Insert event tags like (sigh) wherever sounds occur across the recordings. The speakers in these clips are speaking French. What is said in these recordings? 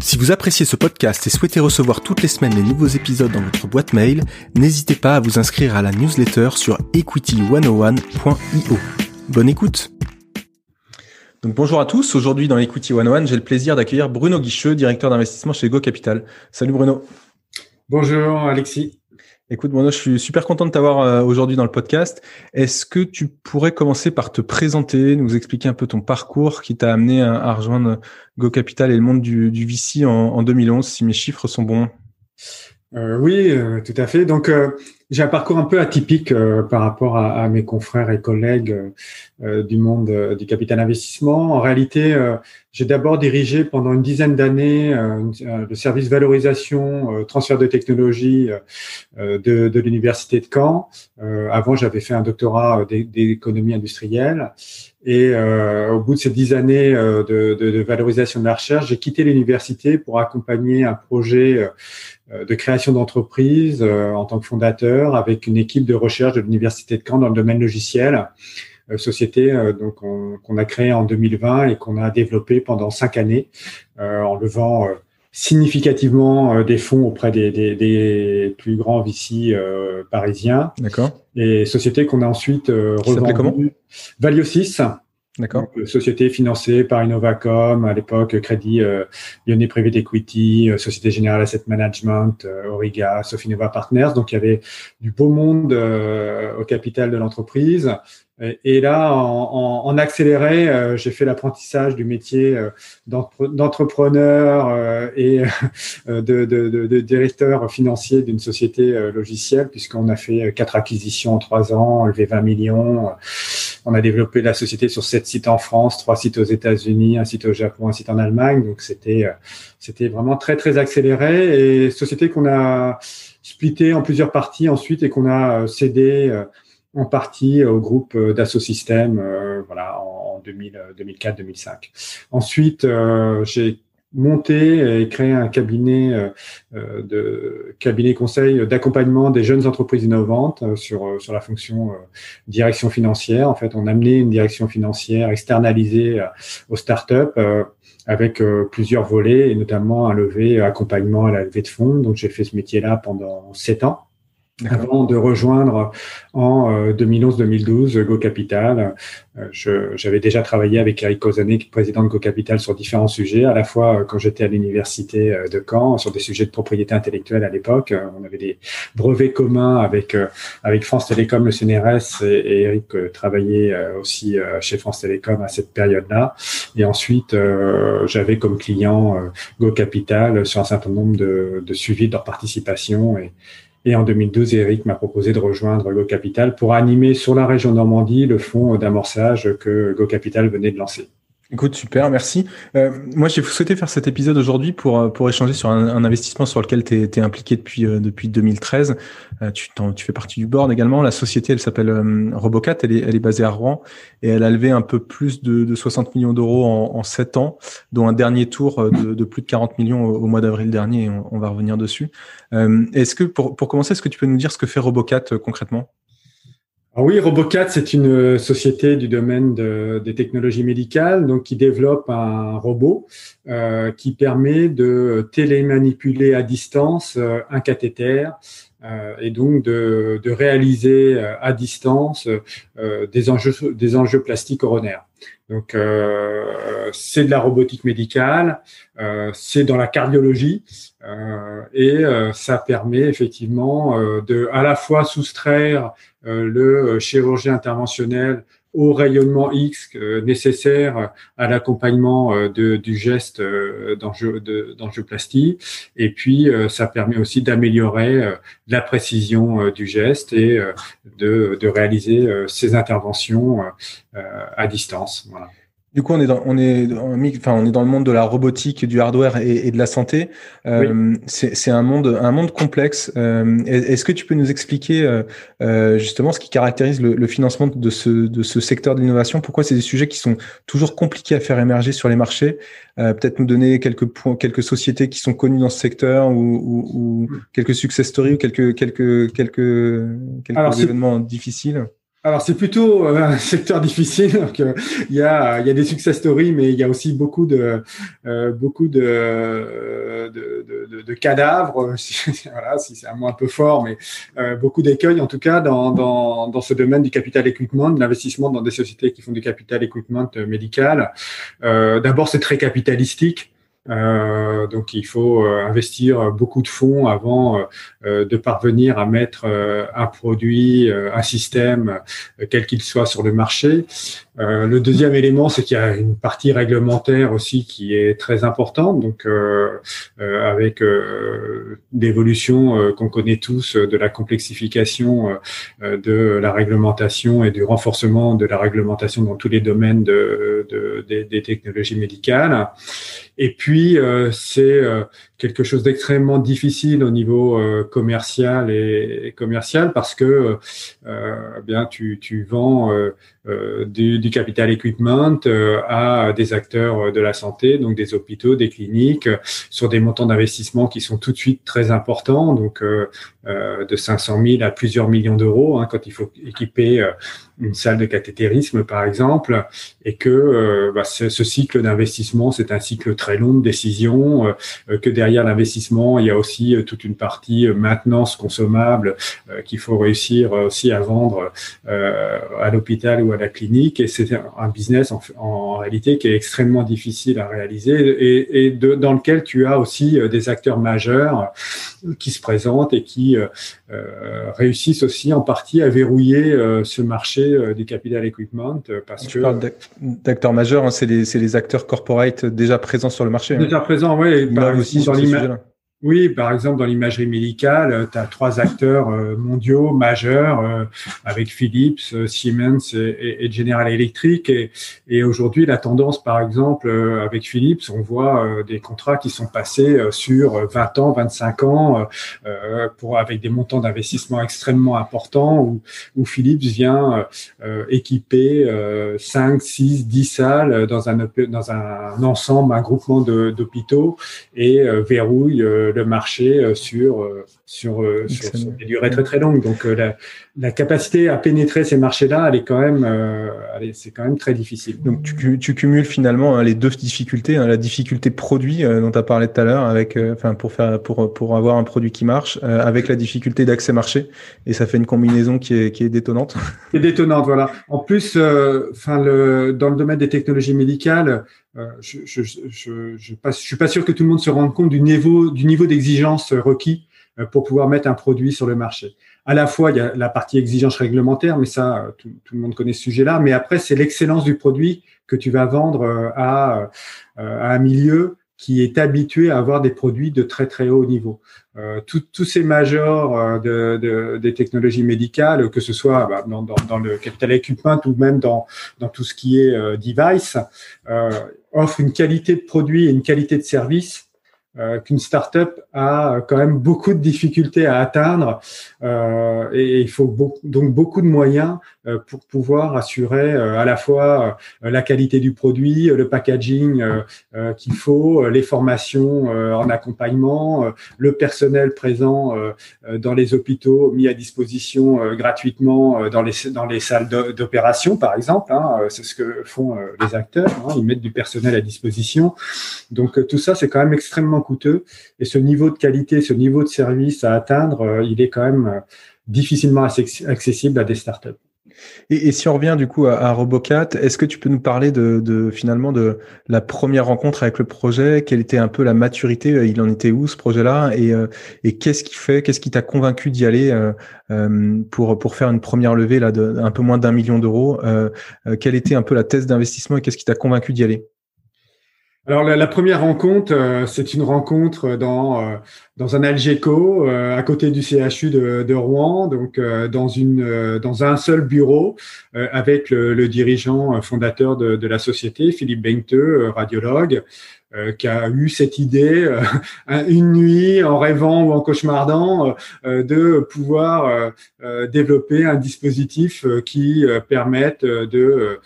Si vous appréciez ce podcast et souhaitez recevoir toutes les semaines les nouveaux épisodes dans votre boîte mail, n'hésitez pas à vous inscrire à la newsletter sur equity101.io. Bonne écoute donc bonjour à tous, aujourd'hui dans Equity 101, j'ai le plaisir d'accueillir Bruno Guicheux, directeur d'investissement chez Go Capital. Salut Bruno. Bonjour Alexis. Écoute, Bruno, je suis super content de t'avoir euh, aujourd'hui dans le podcast. Est-ce que tu pourrais commencer par te présenter, nous expliquer un peu ton parcours qui t'a amené à, rejoindre Go Capital et le monde du, VC en 2011, si mes chiffres sont bons? Euh, oui, euh, tout à fait. Donc, j'ai un parcours un peu atypique par rapport à, à, mes confrères et collègues du monde du capital investissement. En réalité, j'ai d'abord dirigé pendant une dizaine d'années le service valorisation, transfert de technologie de, de l'université de Caen. avant, j'avais fait un doctorat d'économie industrielle. Et au bout de ces dix années de, de, de, valorisation de la recherche, j'ai quitté l'université pour accompagner un projet euh, de création d'entreprise euh, en tant que fondateur avec une équipe de recherche de l'université de Caen dans le domaine logiciel, euh, société donc qu'on a créée en 2020 et qu'on a développée pendant cinq années en levant significativement des fonds auprès des, des, des plus grands VC parisiens. D'accord. Et société qu'on a ensuite revendue. comment? Valio 6 D'accord. Euh, société financée par Innovacom, à l'époque Crédit euh, Lyonnais Private Equity, euh, Société Générale Asset Management, euh, Origa, Sofinova Partners. Donc il y avait du beau monde au capital de l'entreprise. Et là, en, en, accéléré, euh, j'ai fait l'apprentissage du métier euh, d'entrepreneur euh, et (laughs) de, de, de, de, directeur financier d'une société logicielle, puisqu'on a fait quatre acquisitions en trois ans, levé 20 millions. On a développé la société sur sept sites en France, trois sites aux États-Unis, un site au Japon, un site en Allemagne. Donc c'était c'était vraiment très très accéléré et société qu'on a splitté en plusieurs parties ensuite et qu'on a cédé en partie au groupe euh, d'Asso System, euh, voilà, en 2004-2005. Euh, Ensuite, j'ai monté et créé un cabinet de cabinet conseil d'accompagnement des jeunes entreprises innovantes sur sur la fonction direction financière. En fait, on a amené une direction financière externalisée aux startups avec plusieurs volets et notamment un levé accompagnement à la levée de fonds. Donc, j'ai fait ce métier-là pendant sept ans avant de rejoindre en 2011-2012 euh, Go Capital. Euh, j'avais déjà travaillé avec Eric Kozanek, président de Go Capital, sur différents sujets, à la fois euh, quand j'étais à l'université de Caen, sur des sujets de propriété intellectuelle à l'époque. On avait des brevets communs avec avec France Télécom, le CNRS, et, Eric travaillait aussi chez France Télécom à cette période-là. Et ensuite, j'avais comme client Go Capital sur un certain nombre de, de suivis de leur participation et et en 2012, Eric m'a proposé de rejoindre Go Capital pour animer sur la région Normandie le fonds d'amorçage que Go Capital venait de lancer. Écoute, super, merci. Euh, moi, j'ai souhaité faire cet épisode aujourd'hui pour euh, pour échanger sur un, investissement sur lequel tu es, impliqué depuis euh, depuis 2013. tu, tu fais partie du board également. La société, elle s'appelle Robocat. Elle est, elle est basée à Rouen et elle a levé un peu plus de, de 60 millions d'euros en, en 7 ans, dont un dernier tour de, de plus de 40 millions au, mois d'avril dernier. On, on, va revenir dessus. est-ce que pour, pour commencer, est-ce que tu peux nous dire ce que fait Robocat concrètement? Ah oui, Robocat, c'est une euh, société du domaine de, des technologies médicales, donc qui développe un robot euh, qui permet de télémanipuler à distance euh, un cathéter et donc de, de, réaliser à distance des enjeux des enjeux plastiques coronaires. Donc c'est de la robotique médicale, c'est dans la cardiologie et ça permet effectivement de à la fois soustraire euh, le euh, chirurgien interventionnel au rayonnement X euh, nécessaire à l'accompagnement du geste d'angioplastie. Et puis, ça permet aussi d'améliorer la précision du geste et de, de réaliser ces interventions à distance. Voilà. Du coup, on est dans, on est, enfin, on est dans le monde de la robotique, du hardware et, de la santé. Euh, C'est un monde, un monde complexe. Euh, Est-ce que tu peux nous expliquer euh, justement ce qui caractérise le, le, financement de ce, de ce secteur de l'innovation? Pourquoi c'est des sujets qui sont toujours compliqués à faire émerger sur les marchés? Peut-être nous donner quelques points, quelques sociétés qui sont connues dans ce secteur ou, ou, ou hmm. quelques success stories ou quelques quelques quelques quelques événements difficiles. Alors c'est plutôt euh, un (laughs) secteur difficile. Il y a il y a des success stories, mais il y a aussi beaucoup de euh, beaucoup de de, de, de cadavres. (laughs) voilà, si c'est un mot un peu fort, mais euh, beaucoup d'écueils en tout cas dans, dans dans ce domaine du capital equipment, de l'investissement dans des sociétés qui font du capital equipment médical. D'abord, c'est très capitalistique. Euh, donc il faut euh, investir beaucoup de fonds avant euh, de parvenir à mettre un produit, un système, quel qu'il soit, sur le marché. Le deuxième élément, c'est qu'il y a une partie réglementaire aussi qui est très importante. Donc avec l'évolution qu'on connaît tous de la complexification de la réglementation et du renforcement de la réglementation dans tous les domaines de, de des, technologies médicales. Et puis, euh, c'est euh, quelque chose d'extrêmement difficile au niveau euh, commercial et, commercial parce que bien tu, tu vends du, du, capital equipment à des acteurs de la santé, donc des hôpitaux, des cliniques, sur des montants d'investissement qui sont tout de suite très importants, donc de 500 000 à plusieurs millions d'euros hein, quand il faut équiper une salle de cathétérisme, par exemple, et que euh, bah, ce, cycle d'investissement, c'est un cycle très long de décision, euh, que derrière l'investissement, il y a aussi euh, toute une partie maintenance consommable qu'il faut réussir aussi à vendre à l'hôpital ou à la clinique, c'est un business en, en, réalité qui est extrêmement difficile à réaliser et, et de, dans lequel tu as aussi des acteurs majeurs qui se présentent et qui réussissent aussi en partie à verrouiller ce marché euh, des capital equipment euh, parce que d'acteurs majeurs, hein, c'est les, les, acteurs corporate déjà présents sur le marché. Hein. Déjà présents, oui. aussi dans l'image oui, par exemple, dans l'imagerie médicale, euh, tu as trois acteurs euh, mondiaux majeurs euh, avec Philips, Siemens et, General Electric. Et, aujourd'hui, la tendance, par exemple, avec Philips, on voit des contrats qui sont passés sur 20 ans, 25 ans, pour avec des montants d'investissement extrêmement importants, où, où Philips vient équiper 5, 6, 10 salles dans un, dans un ensemble, un groupement d'hôpitaux et verrouille le marché euh, sur, euh, sur, euh, sur, des durées très très longues. Donc la, la, capacité à pénétrer ces marchés-là, elle est quand même, c'est quand même très difficile. Donc tu, tu cumules finalement hein, les deux difficultés, hein, la difficulté produit dont tu as parlé tout à l'heure, avec, enfin pour faire, pour pour avoir un produit qui marche, avec la difficulté d'accès marché, et ça fait une combinaison qui est qui est détonnante. (laughs) Qui est détonnante, voilà. En plus, enfin le dans le domaine des technologies médicales, euh, je je, je, je, pas, je suis pas sûr que tout le monde se rende compte du niveau, du niveau d'exigence requis euh, pour pouvoir mettre un produit sur le marché. À la fois, il y a la partie exigence réglementaire, mais ça, euh, tout, le monde connaît ce sujet-là. Mais après, c'est l'excellence du produit que tu vas vendre à, à un milieu qui est habitué à avoir des produits de très très haut niveau. Euh, tous ces majors euh, de, de, des technologies médicales, que ce soit bah, dans, dans, dans, le capital equipment ou même dans, dans tout ce qui est euh, device, euh, offrent une qualité de produit et une qualité de service euh, qu'une startup a quand même beaucoup de difficultés à atteindre euh, et, il faut donc beaucoup de moyens euh, pour pouvoir assurer euh, à la fois euh, la qualité du produit, le packaging qu'il faut, les formations en accompagnement, le personnel présent dans les hôpitaux mis à disposition gratuitement dans les dans les salles d'opération par exemple. Hein, c'est ce que font les acteurs. Hein, ils mettent du personnel à disposition. Donc tout ça c'est quand même extrêmement coûteux. Et ce niveau de qualité, ce niveau de service à atteindre, il est quand même difficilement accessible à des startups. Et, si on revient du coup à, Robocat, est-ce que tu peux nous parler de, de, finalement de la première rencontre avec le projet? Quelle était un peu la maturité? Il en était où ce projet-là? Et, euh, qu'est-ce qui fait Qu'est-ce qui t'a convaincu d'y aller euh, euh, pour faire une première levée là un peu moins d'un million d'euros? Quelle était un peu la thèse d'investissement et qu'est-ce qui t'a convaincu d'y aller? Alors la, première rencontre, euh, c'est une rencontre dans euh, dans un Algeco euh, à côté du CHU de, de Rouen, donc dans une dans un seul bureau avec le, le, dirigeant fondateur de, de la société, Philippe Bengteux, radiologue, qui a eu cette idée (laughs) une nuit en rêvant ou en cauchemardant de pouvoir développer un dispositif qui permette de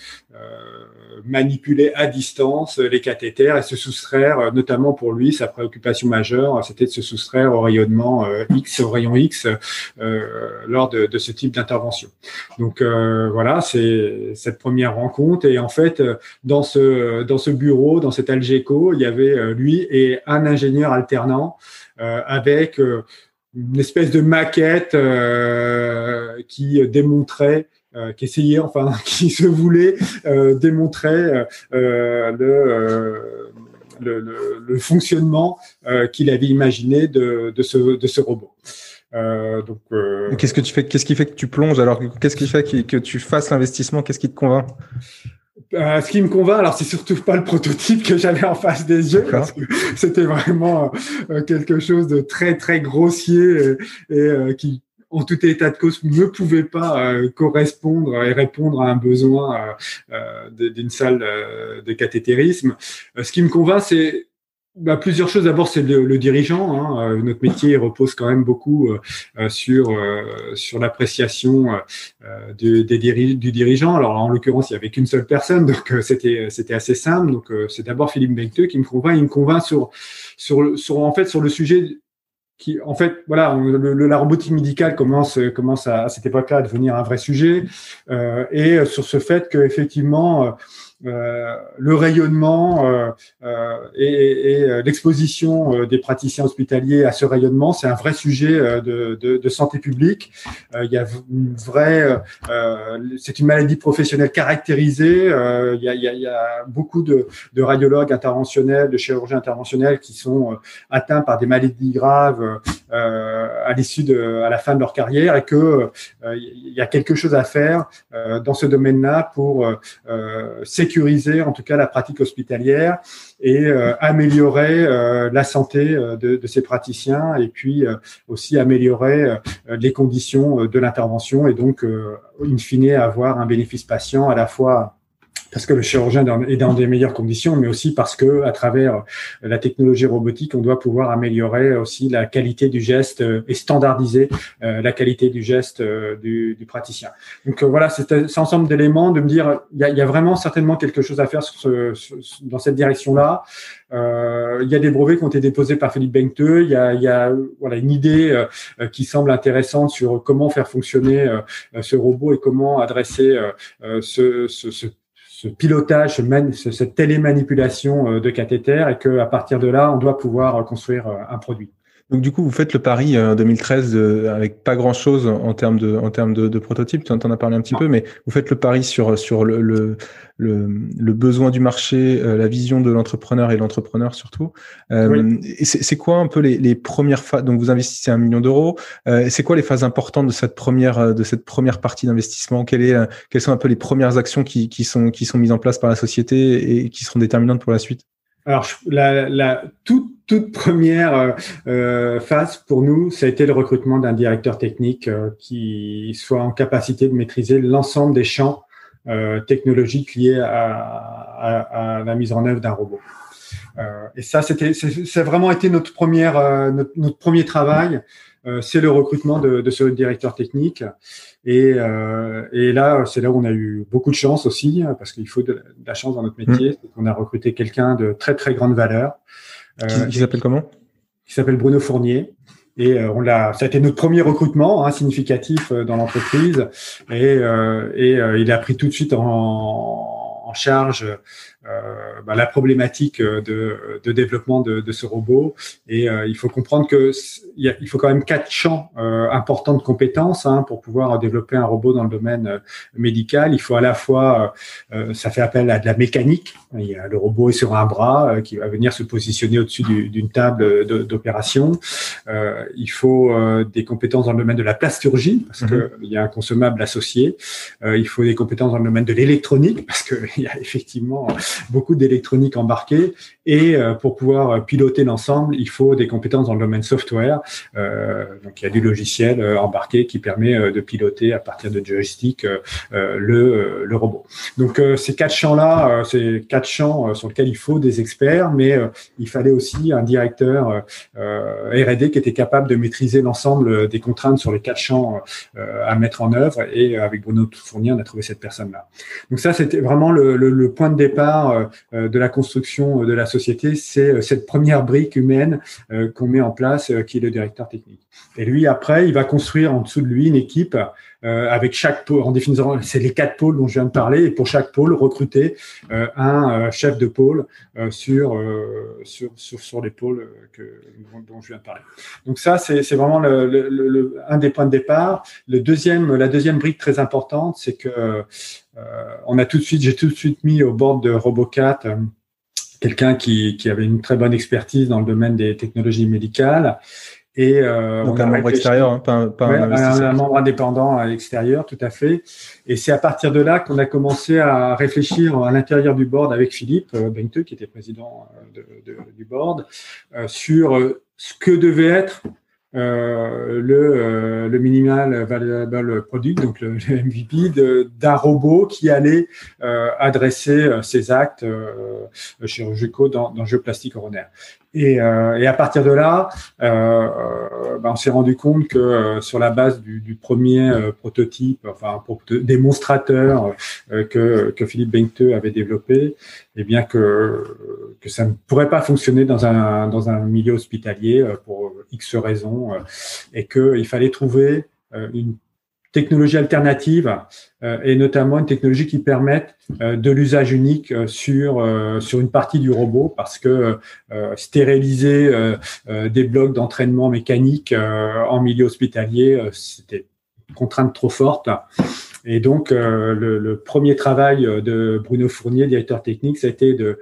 manipuler à distance les cathéters et se soustraire, euh, notamment pour lui, sa préoccupation majeure, c'était de se soustraire au rayonnement euh, X, au rayon X, euh, lors de, de, ce type d'intervention. Donc voilà, c'est cette première rencontre. Et en fait, dans ce dans ce bureau, dans cet Algeco, il y avait lui et un ingénieur alternant avec une espèce de maquette qui démontrait euh, qui essayait, enfin, (laughs) qui se voulait euh, démontrer euh, le, le, le, fonctionnement qu'il avait imaginé de, de, ce, de ce robot. Euh, donc, qu'est-ce que tu fais Qu'est-ce qui fait que tu plonges Alors, qu'est-ce qui fait que, que tu fasses l'investissement? Qu'est-ce qui te convainc? Euh, ce qui me convainc, alors c'est surtout pas le prototype que j'avais en face des yeux, parce que c'était vraiment quelque chose de très très grossier et, et qui en tout état de cause, ne pouvait pas euh, correspondre et répondre à un besoin euh, euh, d'une salle de cathétérisme. ce qui me convainc, c'est bah, plusieurs choses. D'abord, c'est le, dirigeant. Hein. notre métier repose quand même beaucoup sur sur l'appréciation du, du dirigeant. Alors, en l'occurrence, il y avait qu'une seule personne, donc c'était c'était assez simple. Donc, c'est d'abord Philippe Bencteux qui me convainc. Il me convainc sur sur sur en fait sur le sujet en fait, voilà, le, la robotique médicale commence, commence à, cette époque-là à devenir un vrai sujet, euh, et sur ce fait que effectivement, euh, le rayonnement euh, euh et, et euh, l'exposition des praticiens hospitaliers à ce rayonnement, c'est un vrai sujet de, de, de santé publique. il y a une vraie, c'est une maladie professionnelle caractérisée. il, y a, il, y a, il y a beaucoup de, de, radiologues interventionnels, de chirurgiens interventionnels qui sont atteints par des maladies graves à l'issue de, à la fin de leur carrière, et que il y a quelque chose à faire dans ce domaine-là pour sécuriser en tout cas la pratique hospitalière et euh, améliorer euh, la santé euh, de, de, ces praticiens et puis aussi améliorer les conditions de l'intervention et donc in fine avoir un bénéfice patient à la fois parce que le chirurgien est dans des meilleures conditions, mais aussi parce que à travers la technologie robotique, on doit pouvoir améliorer aussi la qualité du geste et standardiser euh, la qualité du geste euh, du, du praticien. Donc euh, voilà, c'est un ensemble d'éléments de me dire il y a, il y a vraiment certainement quelque chose à faire sur ce, dans cette direction-là. Euh, il y a des brevets qui ont été déposés par Philippe Bencteux. Il y a, il y a voilà une idée qui semble intéressante sur comment faire fonctionner ce robot et comment adresser ce, ce, ce ce pilotage, cette télémanipulation euh, de cathéter et qu'à partir de là, on doit pouvoir euh, construire euh, un produit. Donc du coup, vous faites le pari en 2013 avec pas grand chose en termes de en termes de, de prototype. Tu en as parlé un petit peu, mais vous faites le pari sur sur le, le le, le besoin du marché, euh, la vision de l'entrepreneur et l'entrepreneur surtout. Euh, C'est quoi un peu les, les premières phases Donc vous investissez un million d'euros. Euh, c'est quoi les phases importantes de cette première euh, de cette première partie d'investissement? Quelle est quelles sont un peu les premières actions qui, qui sont qui sont mises en place par la société et qui seront déterminantes pour la suite? Alors, la, la toute, toute première euh, phase pour nous, ça a été le recrutement d'un directeur technique euh, qui soit en capacité de maîtriser l'ensemble des champs euh, technologiques liées à, à, à, la mise en œuvre d'un robot. Euh, et ça, c'était, c'est vraiment été notre première, euh, notre, notre, premier travail. Euh, c'est le recrutement de, de, ce directeur technique. Et, et là, c'est là où on a eu beaucoup de chance aussi, parce qu'il faut de, la chance dans notre métier. Mmh. On a recruté quelqu'un de très très grande valeur. qui, qui s'appelle comment? Qui s'appelle Bruno Fournier. Et euh, on l'a, ça a été notre premier recrutement hein, significatif euh, dans l'entreprise. Et, euh, et il a pris tout de suite en, en charge euh, bah, la problématique euh, de, de développement de, de, ce robot. Et euh, il faut comprendre que il, il, faut quand même quatre champs importants de compétences hein, pour pouvoir développer un robot dans le domaine médical. Il faut à la fois, ça fait appel à de la mécanique. Il y a, le robot est sur un bras qui va venir se positionner au-dessus d'une table d'opération. il faut des compétences dans le domaine de la plasturgie parce mm -hmm. qu'il y a un consommable associé. il faut des compétences dans le domaine de l'électronique parce qu'il (laughs) y a effectivement beaucoup d'électronique embarquée Et pour pouvoir piloter l'ensemble, il faut des compétences dans le domaine software. donc il y a du logiciel embarqué qui permet de piloter à partir de joystick le, le robot. Donc ces quatre champs-là, ces quatre champs sur lesquels il faut des experts, mais il fallait aussi un directeur R&D qui était capable de maîtriser l'ensemble des contraintes sur les quatre champs à mettre en œuvre. Et avec Bruno Fournier, on a trouvé cette personne-là. Donc ça, c'était vraiment le, le, point de départ euh, de la construction de la société. C'est euh, cette première brique humaine euh, qu'on met en place, qui est le directeur technique. Et lui, après, il va construire en dessous de lui une équipe euh, avec chaque pôle, en définissant, c'est les quatre pôles dont je viens de parler, et pour chaque pôle, recruter euh, un euh, chef de pôle sur, sur, sur, les pôles que, dont, je viens de parler. Donc ça, c'est vraiment le, un des points de départ. Le deuxième, la deuxième brique très importante, c'est que on a tout de suite, j'ai tout de suite mis au bord de Robocat quelqu'un qui, qui avait une très bonne expertise dans le domaine des technologies médicales. Et, euh, Donc un membre extérieur, hein, pas, pas un, un, membre indépendant à l'extérieur, tout à fait. Et c'est à partir de là qu'on a commencé à réfléchir à l'intérieur du board avec Philippe euh, Bengte, qui était président euh, de, de, du board, euh, sur ce que devait être euh, le, euh, le minimal valuable product, donc le, MVP d'un robot qui allait euh, adresser ses actes chirurgicaux dans, dans le jeu plastique coronaire. Et, euh, et, à partir de là, euh, ben on s'est rendu compte que euh, sur la base du, premier euh, prototype, enfin démonstrateur que, que Philippe Benkte avait développé, eh bien que, que ça ne pourrait pas fonctionner dans un, dans un milieu hospitalier pour X raisons, et qu'il fallait trouver une technologies alternatives euh, et notamment une technologie qui permette euh, de l'usage unique euh, sur sur une partie du robot parce que stériliser des blocs d'entraînement mécanique en milieu hospitalier c'était une contrainte trop forte et donc le, le, premier travail de Bruno Fournier directeur technique été de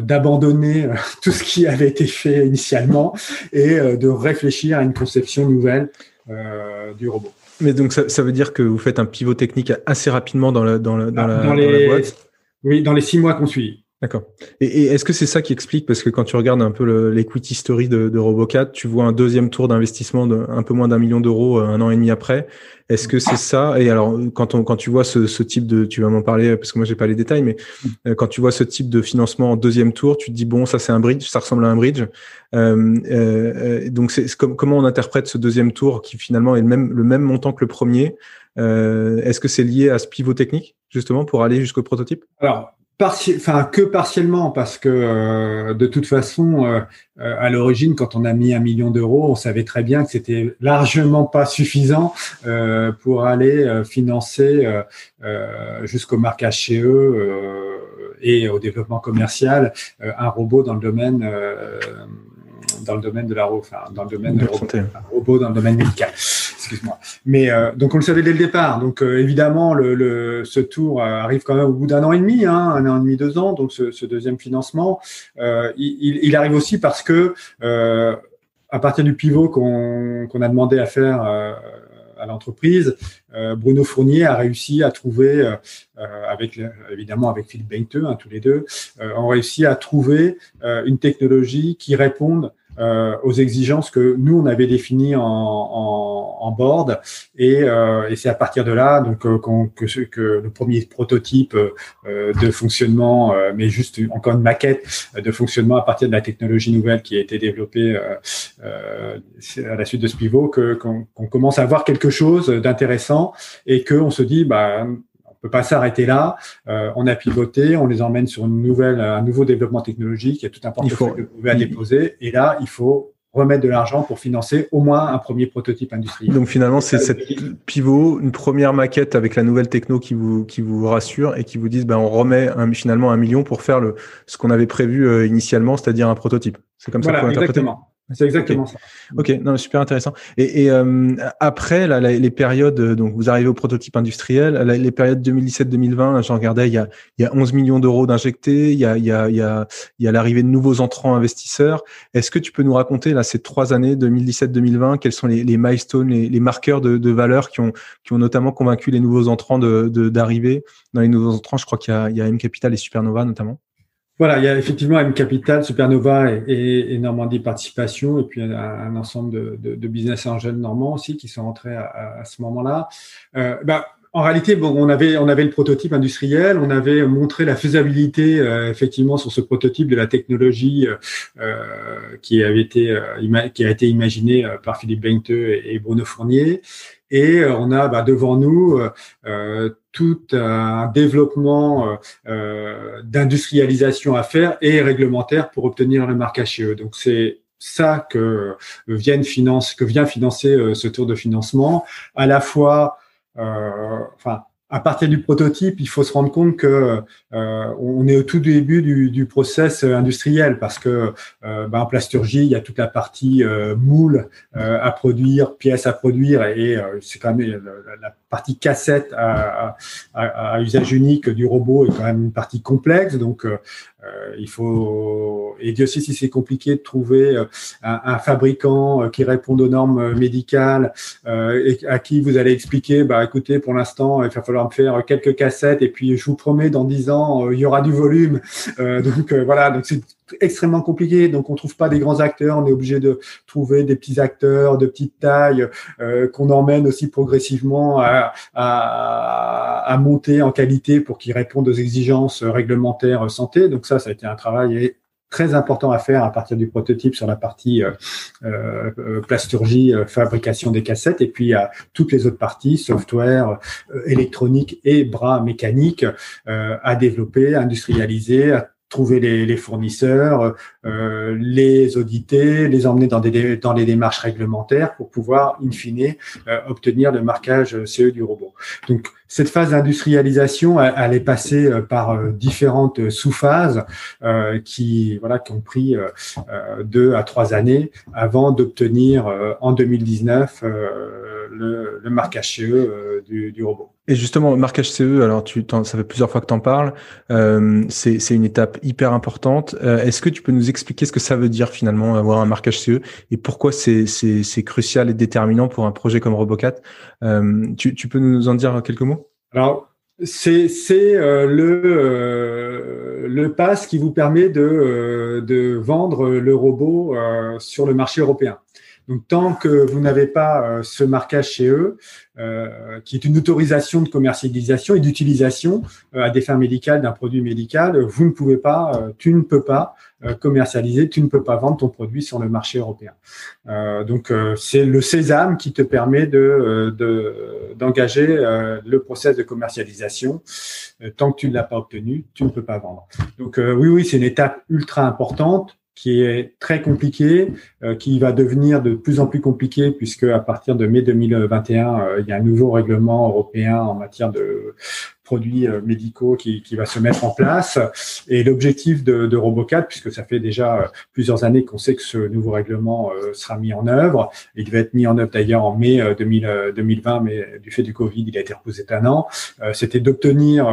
d'abandonner (laughs) tout ce qui avait été fait initialement et de réfléchir à une conception nouvelle du robot. Mais donc ça, ça, veut dire que vous faites un pivot technique assez rapidement dans la, dans la, dans la, les, boîte? Oui, dans les six mois qu'on suit. D'accord. Et, et est-ce que c'est ça qui explique parce que quand tu regardes un peu l'equity story de, de Robocat, tu vois un deuxième tour d'investissement de un peu moins d'un million d'euros euh, un an et demi après. Est-ce que c'est ça? Et alors quand on quand tu vois ce, ce type de, tu vas m'en parler parce que moi j'ai pas les détails, mais euh, quand tu vois ce type de financement en deuxième tour, tu te dis bon ça c'est un bridge, ça ressemble à un bridge. Euh, euh, donc c'est comme, comment on interprète ce deuxième tour qui finalement est le même le même montant que le premier? Euh, Est-ce que c'est lié à ce pivot technique justement pour aller jusqu'au prototype? Alors enfin que partiellement parce que euh, de toute façon euh, euh, à l'origine quand on a mis un million d'euros on savait très bien que c'était largement pas suffisant pour aller financer jusqu'au marquage chez eux et au développement commercial un robot dans le domaine dans le domaine de la enfin, dans le domaine de robot, robot dans le domaine médical excuse-moi. Mais euh, donc on le savait dès le départ. Donc euh, évidemment, le, le, ce tour euh, arrive quand même au bout d'un an et demi, hein, un an et demi, deux ans. Donc ce, ce deuxième financement, euh, il, il, arrive aussi parce que à partir du pivot qu'on qu'on a demandé à faire à l'entreprise, Bruno Fournier a réussi à trouver, avec évidemment avec Philippe Beinte, hein, tous les deux, ont réussi à trouver une technologie qui réponde euh, aux exigences que nous on avait définies en, en, en board. Et, euh, et c'est à partir de là donc euh, que, que le premier prototype euh, de fonctionnement euh, mais juste encore une maquette de fonctionnement à partir de la technologie nouvelle qui a été développée à la suite de ce pivot qu'on commence à voir quelque chose d'intéressant et que on se dit bah peut pas s'arrêter là. Euh, on a pivoté, on les emmène sur une nouvelle, un nouveau développement technologique. Il y a tout un portefeuille faut... à déposer. Et là, il faut remettre de l'argent pour financer au moins un premier prototype industriel. Donc finalement, c'est cette pivot, une première maquette avec la nouvelle techno qui vous qui vous rassure et qui vous disent ben on remet un, finalement un million pour faire le ce qu'on avait prévu euh, initialement, c'est-à-dire un prototype. C'est comme ça qu'on exactement. C'est exactement ça. Ok, non, super intéressant. Et, et euh, après, là, les périodes, donc vous arrivez au prototype industriel, les périodes 2017-2020, j'en regardais, il y a, il y a 11 millions d'euros d'injectés, il y a, il y a, il y a, il y a l'arrivée de nouveaux entrants investisseurs. Est-ce que tu peux nous raconter là ces trois années 2017-2020, quels sont les, les milestones, les, les marqueurs de, de, valeur qui ont, qui ont notamment convaincu les nouveaux entrants de d'arriver dans les nouveaux entrants? Je crois qu'il y a, il y a M Capital et Supernova notamment. Voilà, il y a effectivement M Capital, Supernova et, Normandie Participation, et puis un, ensemble de, business angels normands aussi qui sont rentrés à, ce moment-là. Euh, bah, en réalité, bon, on avait on avait le prototype industriel, on avait montré la faisabilité euh, effectivement sur ce prototype de la technologie euh, qui avait été qui a été imaginé par Philippe Bengte et, Bruno Fournier, et on a bah, devant nous tout un développement euh, d'industrialisation à faire et réglementaire pour obtenir le marque HE. Donc c'est ça que viennent finance, que vient financer euh, ce tour de financement, à la fois, euh, enfin à partir du prototype, il faut se rendre compte que euh, on est au tout début du, du process industriel parce que euh, ben, en plasturgie, il y a toute la partie euh, moule euh, à produire, pièces à produire, et c'est quand même la, partie cassette à, usage unique du robot est quand même une partie complexe. Donc il faut et Dieu sait si c'est compliqué de trouver un, un fabricant qui réponde aux normes médicales et à qui vous allez expliquer, bah écoutez, pour l'instant, il va falloir me faire quelques cassettes et puis je vous promets dans dix ans euh, il y aura du volume. Euh, donc euh, voilà, donc c'est extrêmement compliqué. Donc on trouve pas des grands acteurs, on est obligé de trouver des petits acteurs de petite taille qu'on emmène aussi progressivement à, à, à, monter en qualité pour qu'ils répondent aux exigences réglementaires santé. Donc ça, ça a été un travail très important à faire à partir du prototype sur la partie euh, euh, plasturgie, euh, fabrication des cassettes, et puis à toutes les autres parties, software, électronique et bras mécaniques, à développer, à industrialiser, trouver les, fournisseurs, euh, les auditer, les emmener dans, des, dans les démarches réglementaires pour pouvoir, in fine, euh, obtenir le marquage CE du robot. Cette phase d'industrialisation, elle, est passée euh, par euh, différentes sous-phases euh, qui, voilà, qui ont pris deux à trois années avant d'obtenir en 2019 le, le marquage CE du, du robot. Et justement, le marquage CE, alors tu, ça fait plusieurs fois que tu en parles, euh, c'est une étape hyper importante. Euh, Est-ce que tu peux nous expliquer ce que ça veut dire finalement avoir un marquage CE et pourquoi c'est crucial et déterminant pour un projet comme Robocat? Euh, tu, tu, peux nous en dire quelques mots? Alors, c'est euh, le, euh, le pass qui vous permet de, euh, de vendre le robot sur le marché européen. Donc, tant que vous n'avez pas euh, ce marquage chez eux, euh, qui est une autorisation de commercialisation et d'utilisation euh, à des fins médicales d'un produit médical, vous ne pouvez pas, tu ne peux pas commercialiser, tu ne peux pas vendre ton produit sur le marché européen. donc, c'est le sésame qui te permet de d'engager le process de commercialisation. tant que tu ne l'as pas obtenu, tu ne peux pas vendre. Donc, oui, oui, c'est une étape ultra importante qui est très compliqué, euh, qui va devenir de plus en plus compliqué puisque à partir de mai 2021, euh, il y a un nouveau règlement européen en matière de produits euh, médicaux qui, qui, va se mettre en place. Et l'objectif de, de Robocat, puisque ça fait déjà plusieurs années qu'on sait que ce nouveau règlement sera mis en œuvre, il va être mis en œuvre d'ailleurs en mai 2020, mais du fait du Covid, il a été reposé un an, c'était d'obtenir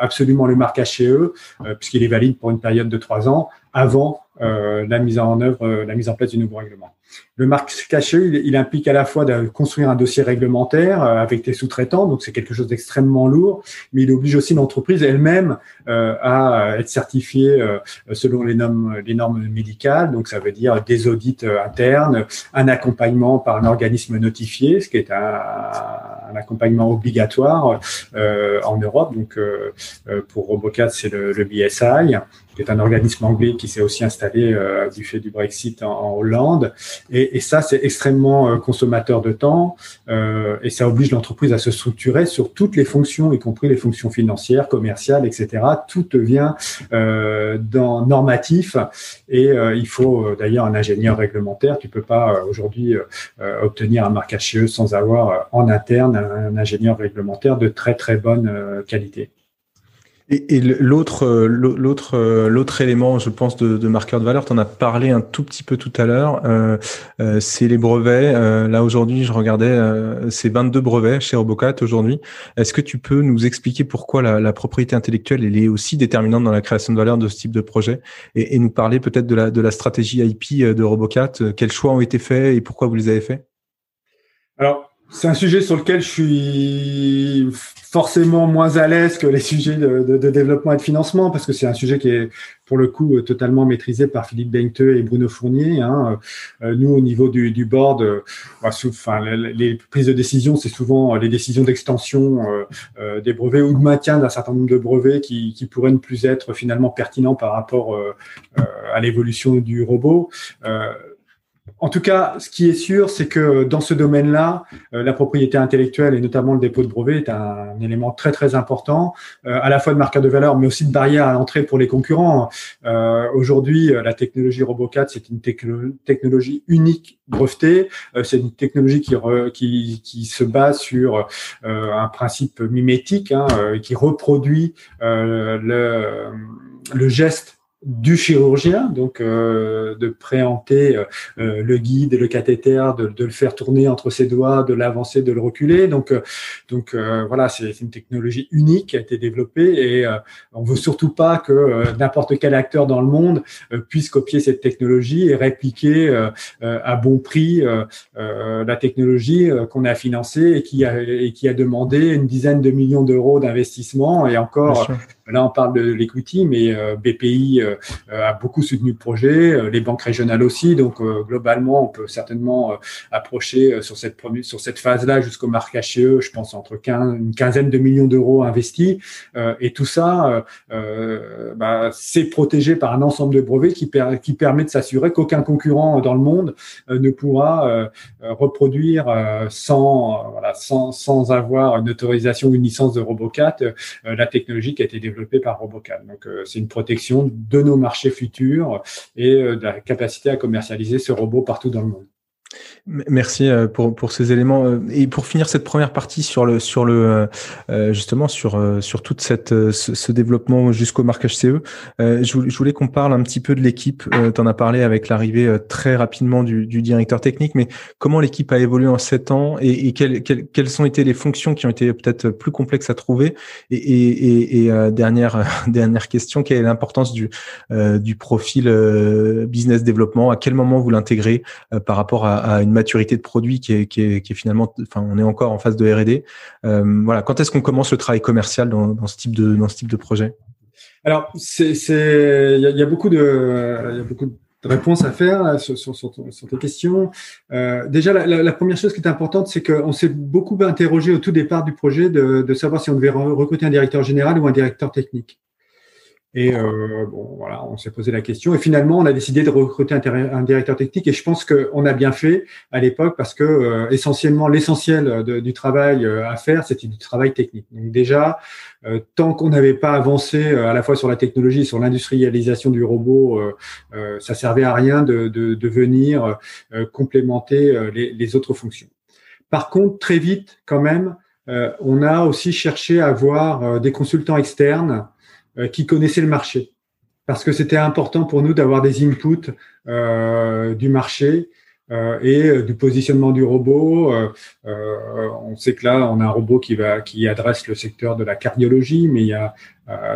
absolument le marquage chez eux, puisqu'il est valide pour une période de trois ans, avant euh, la mise en œuvre, euh, la mise en place du nouveau règlement. Le marque caché, il, implique à la fois de construire un dossier réglementaire euh, avec tes sous-traitants, donc c'est quelque chose d'extrêmement lourd, mais il oblige aussi l'entreprise elle-même euh, à être certifiée euh, selon les normes, les normes médicales, donc ça veut dire des audits internes, un accompagnement par un organisme notifié, ce qui est un, accompagnement obligatoire en Europe. Donc pour Robocat, c'est le, BSI, qui est un organisme anglais qui s'est aussi installé du fait du Brexit en Hollande et, ça, c'est extrêmement euh, consommateur de temps euh, et ça oblige l'entreprise à se structurer sur toutes les fonctions, y compris les fonctions financières, commerciales, etc. Tout devient euh, dans normatif et il faut d'ailleurs un ingénieur réglementaire. Tu peux pas aujourd'hui obtenir un marquage HE sans avoir en interne un ingénieur réglementaire de très très bonne qualité. Et, l'autre, euh, l'autre, euh, l'autre élément, je pense, de, de marqueur de valeur, tu en as parlé un tout petit peu tout à l'heure, euh, euh c'est les brevets. Euh, là aujourd'hui, je regardais, euh, c'est 22 brevets chez Robocat aujourd'hui. Est-ce que tu peux nous expliquer pourquoi la, la, propriété intellectuelle elle est aussi déterminante dans la création de valeur de ce type de projet, et, et nous parler peut-être de la, de la stratégie IP de Robocat, quels choix ont été faits et pourquoi vous les avez faits? Alors c'est un sujet sur lequel je suis forcément moins à l'aise que les (laughs) sujets de, développement et de financement, parce que c'est un sujet qui est pour le coup totalement maîtrisé par Philippe Bengteux et Bruno Fournier. Hein. Euh, nous, au niveau du, board, euh, bah, enfin, les, prises de décision, c'est souvent les décisions d'extension euh, des brevets ou de maintien d'un certain nombre de brevets qui, pourraient ne plus être finalement pertinents par rapport à l'évolution du robot. En tout cas, ce qui est sûr, c'est que dans ce domaine-là, euh, la propriété intellectuelle et notamment le dépôt de brevet est un, élément très très important, euh, à la fois de marqueur de valeur, mais aussi de barrière à l'entrée pour les concurrents. Euh, aujourd'hui, la technologie RoboCat, c'est une technologie unique brevetée. c'est une technologie qui, qui, qui, se base sur un principe mimétique, hein, qui reproduit le, le geste du chirurgien, donc euh, de préhenter euh, euh, le guide le cathéter, de, de, le faire tourner entre ses doigts, de l'avancer, de le reculer. Donc, donc voilà, c'est une technologie unique qui a été développée et on veut surtout pas que n'importe quel acteur dans le monde puisse copier cette technologie et répliquer à bon prix la technologie qu'on a financée et qui a, et qui a demandé une dizaine de millions d'euros d'investissement et encore Là, on parle de l'equity, mais euh, BPI euh, a beaucoup soutenu le projet, euh, les banques régionales aussi. Donc, globalement, on peut certainement approcher sur cette sur cette phase-là jusqu'au marquage CE, je pense entre une quinzaine de millions d'euros investis. et tout ça, bah, c'est protégé par un ensemble de brevets qui, qui permet de s'assurer qu'aucun concurrent dans le monde ne pourra reproduire sans, voilà, sans, sans avoir une autorisation ou une licence de Robocat la technologie qui a été développée par Robocal. Donc, euh, c'est une protection de nos marchés futurs et euh, de la capacité à commercialiser ce robot partout dans le monde. Merci euh, pour, pour ces éléments. Euh, et pour finir cette première partie sur le sur le euh, justement sur sur toute cette ce, développement jusqu'au marquage CE, je voulais, qu'on parle un petit peu de l'équipe. tu en as parlé avec l'arrivée très rapidement du, du, directeur technique, mais comment l'équipe a évolué en sept ans et, et quelles, quelles, quelles ont été les fonctions qui ont été peut-être plus complexes à trouver Et, et, et dernière (laughs) dernière question, quelle est l'importance du du profil business développement? À quel moment vous l'intégrez par rapport à, à une maturité de produit qui est, qui est, finalement, enfin, on est encore en phase de R&D. Euh, voilà, quand est-ce qu'on commence le travail commercial dans, ce type de dans ce type de projet? Alors, c'est, il y, a beaucoup de, y a beaucoup de réponses à faire sur, sur, sur, tes questions. Euh, déjà, la, première chose qui est importante, c'est qu'on s'est beaucoup interrogé au tout départ du projet de savoir si on devait recruter un directeur général ou un directeur technique. Et euh, bon, voilà, on s'est posé la question. Et finalement, on a décidé de recruter un, directeur technique. Et je pense qu'on a bien fait à l'époque parce que euh, essentiellement, l'essentiel du travail euh, à faire, c'était du travail technique. Donc déjà, euh, tant qu'on n'avait pas avancé à la fois sur la technologie, sur l'industrialisation du robot, ça servait à rien de, de, de venir complémenter les, les, autres fonctions. Par contre, très vite, quand même, on a aussi cherché à avoir des consultants externes euh, qui connaissaient le marché. Parce que c'était important pour nous d'avoir des inputs euh, du marché euh, et du positionnement du robot. on sait que là, on a un robot qui va qui adresse le secteur de la cardiologie, mais il y a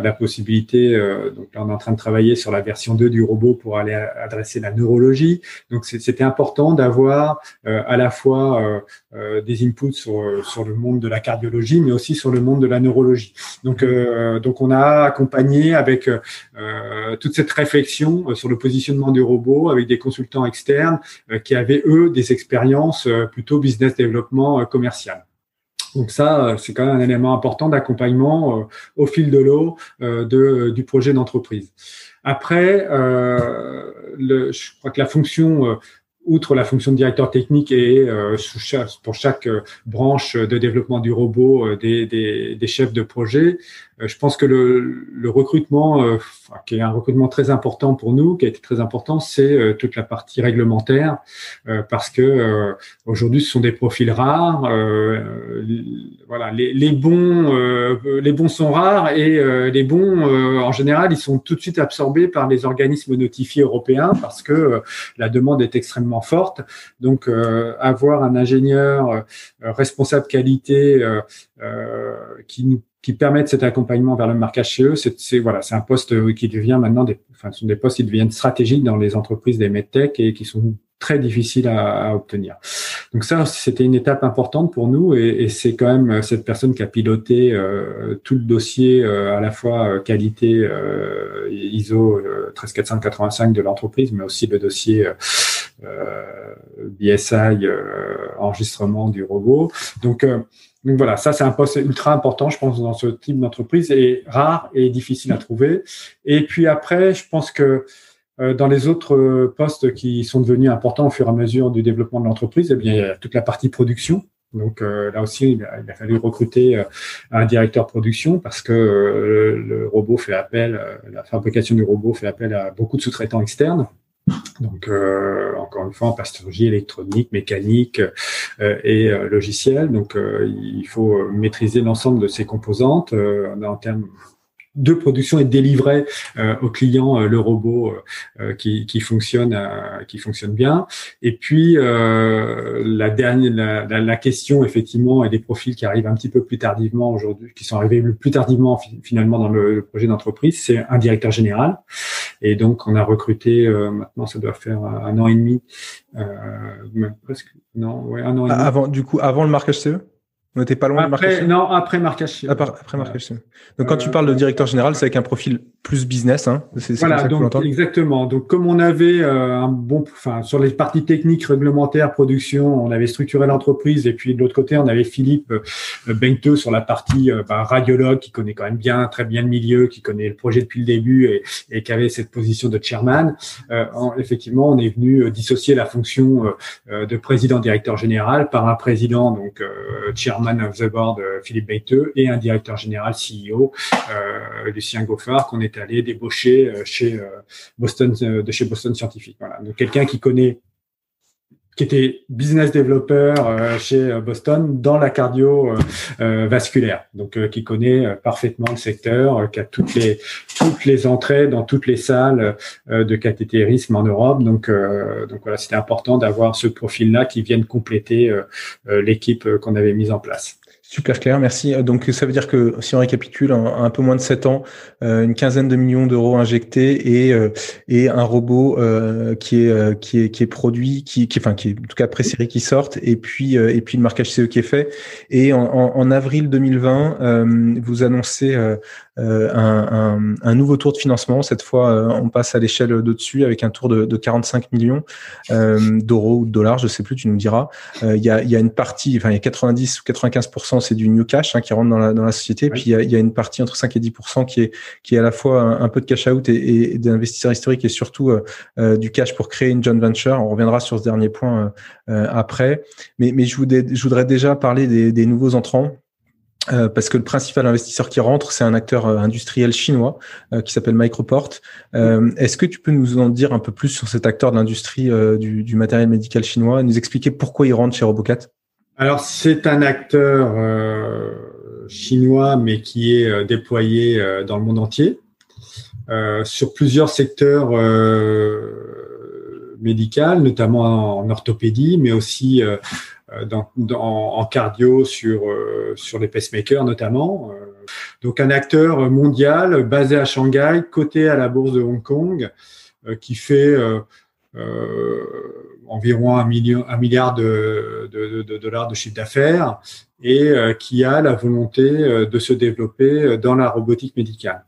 la possibilité, euh, donc on est en train de travailler sur la version 2 du robot pour aller adresser la neurologie. Donc c'était important d'avoir euh, à la fois euh, des inputs sur, sur le monde de la cardiologie, mais aussi sur le monde de la neurologie. Donc, donc on a accompagné avec toute cette réflexion sur le positionnement du robot avec des consultants externes qui avaient eux des expériences plutôt business développement commercial. Donc ça, euh, c'est quand même un élément important d'accompagnement euh, au fil de l'eau euh, de, du projet d'entreprise. Après, le, je crois que la fonction outre la fonction de directeur technique et pour chaque branche de développement du robot des, des, des chefs de projet, euh, je pense que le, le recrutement, euh, qui est un recrutement très important pour nous, qui a été très important, c'est euh, toute la partie réglementaire, parce que aujourd'hui ce sont des profils rares. voilà, les, les bons, les bons sont rares et les bons, en général, ils sont tout de suite absorbés par les organismes notifiés européens parce que la demande est extrêmement forte. Donc, avoir un ingénieur responsable qualité qui nous qui permettent cet accompagnement vers le marquage chez eux, c'est voilà, c'est un poste qui devient maintenant des, enfin, ce sont des postes qui deviennent stratégiques dans les entreprises des medtech et qui sont très difficile à, à obtenir. Donc ça, c'était une étape importante pour nous et, et c'est quand même cette personne qui a piloté euh, tout le dossier à la fois qualité ISO 13485 de l'entreprise, mais aussi le dossier BSI enregistrement du robot. Donc donc voilà, ça c'est un poste ultra important, je pense, dans ce type d'entreprise, et rare et difficile à trouver. Et puis après, je pense que euh, dans les autres euh, postes qui sont devenus importants au fur et à mesure du développement de l'entreprise, eh bien, il y a toute la partie production. Donc euh, là aussi, il a, fallu recruter un directeur production parce que le robot fait appel, la fabrication du robot fait appel à beaucoup de sous-traitants externes. Donc, euh, encore une fois, en pathologie électronique, mécanique euh, et euh, logiciel. Donc, il faut maîtriser l'ensemble de ces composantes en termes de production et délivrer euh, aux clients le robot qui, qui, fonctionne qui fonctionne bien. Et puis la dernière la, la, question effectivement et des profils qui arrivent un petit peu plus tardivement aujourd'hui qui sont arrivés le plus tardivement finalement dans le projet d'entreprise c'est un directeur général. Et donc, on a recruté, euh, maintenant, ça doit faire un an et demi, euh, presque, non, ouais, un an et demi. Avant, du coup, avant le marquage CE on n'était pas loin après, marquage CE Non, après marquage CE. Après, marquage CE. Donc, quand tu parles de directeur général, c'est avec un profil plus business, hein c'est, voilà, ça donc, exactement. Donc, comme on avait euh, un bon, enfin, sur les parties techniques, réglementaires, production, on avait structuré l'entreprise, et puis de l'autre côté, on avait Philippe euh, sur la partie euh, bah, radiologue, qui connaît quand même bien, très bien le milieu, qui connaît le projet depuis le début et, et qui avait cette position de chairman. Euh, effectivement, on est venu euh, dissocier la fonction de président-directeur général par un président, donc chairman of the board, Philippe Beiteux, et un directeur général CEO, Lucien Goffard, qu'on est allé débaucher euh, chez euh, Boston, euh, de chez Boston Scientific. Voilà. Donc quelqu'un qui connaît qui était business developer chez Boston dans la cardio vasculaire, donc qui connaît parfaitement le secteur, qui a toutes les toutes les entrées dans toutes les salles de cathétérisme en Europe. Donc donc voilà, c'était important d'avoir ce profil-là qui vienne compléter l'équipe qu'on avait mise en place. Super clair, merci. Donc ça veut dire que si on récapitule, en un peu moins de 7 ans, euh, une quinzaine de millions d'euros injectés et euh, et un robot euh, qui est qui est qui est produit, qui qui enfin qui est en tout cas pré-série qui sortent et puis et puis le marquage CE qui est fait. Et en, en, avril 2020, vous annoncez euh, un, un, nouveau tour de financement. Cette fois, euh, on passe à l'échelle de dessus avec un tour de, de 45 millions euh, d'euros ou de dollars, je sais plus, tu nous diras. Il y, a, y, a, une partie, enfin il y a 90 ou 95% c'est du new cash hein, qui rentre dans la, dans la société. Puis il y, a, y, a, une partie entre 5 et 10% qui est qui est à la fois un, peu de cash out et, et d'investisseurs historiques et surtout du cash pour créer une joint venture. On reviendra sur ce dernier point après. Mais, mais je, voudrais, je voudrais déjà parler des, des nouveaux entrants. Euh, parce que le principal investisseur qui rentre, c'est un acteur euh, industriel chinois euh, qui s'appelle Microport. Est-ce que tu peux nous en dire un peu plus sur cet acteur de l'industrie du, du, matériel médical chinois, nous expliquer pourquoi il rentre chez Robocat? Alors, c'est un acteur chinois, mais qui est déployé dans le monde entier, sur plusieurs secteurs médicaux, notamment en orthopédie, mais aussi euh, dans, en cardio sur, euh, sur les pacemakers notamment. Euh. Donc un acteur mondial basé à Shanghai, coté à la bourse de Hong Kong, qui fait environ un, million, un milliard de, de, de, dollars de chiffre d'affaires et qui a la volonté de se développer dans la robotique médicale.